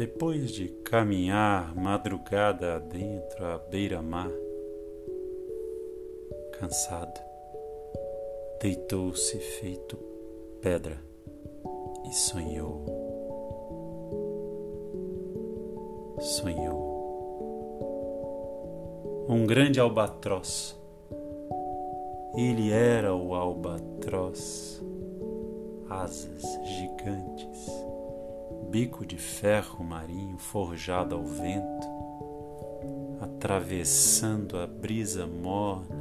Depois de caminhar madrugada adentro à beira-mar, cansado, deitou-se feito pedra e sonhou. Sonhou. Um grande albatroz. Ele era o albatroz, asas gigantes bico de ferro marinho forjado ao vento, atravessando a brisa morna,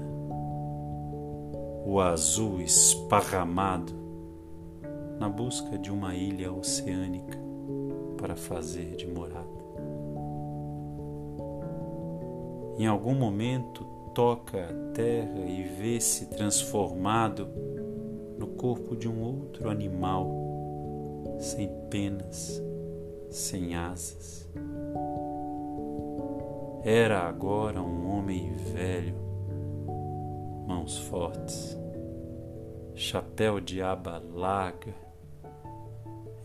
o azul esparramado, na busca de uma ilha oceânica para fazer de morada. Em algum momento toca a terra e vê-se transformado no corpo de um outro animal sem penas, sem asas. Era agora um homem velho, mãos fortes, chapéu de aba larga,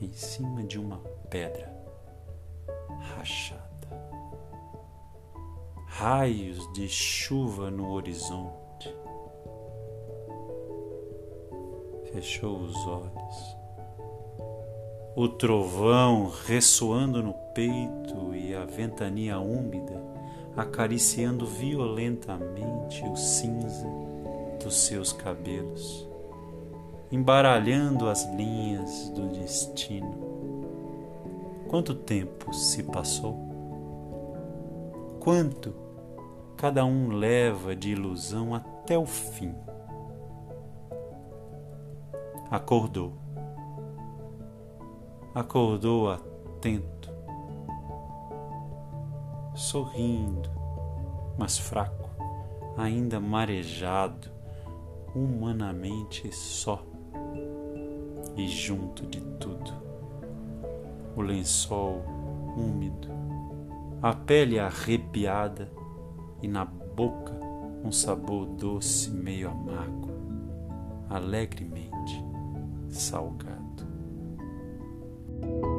em cima de uma pedra rachada. Raios de chuva no horizonte. Fechou os olhos o trovão ressoando no peito e a ventania úmida acariciando violentamente o cinza dos seus cabelos, embaralhando as linhas do destino. Quanto tempo se passou? Quanto cada um leva de ilusão até o fim? Acordou acordou atento, sorrindo, mas fraco, ainda marejado, humanamente só e junto de tudo. O lençol úmido, a pele arrepiada e na boca um sabor doce meio amargo, alegremente salgado. you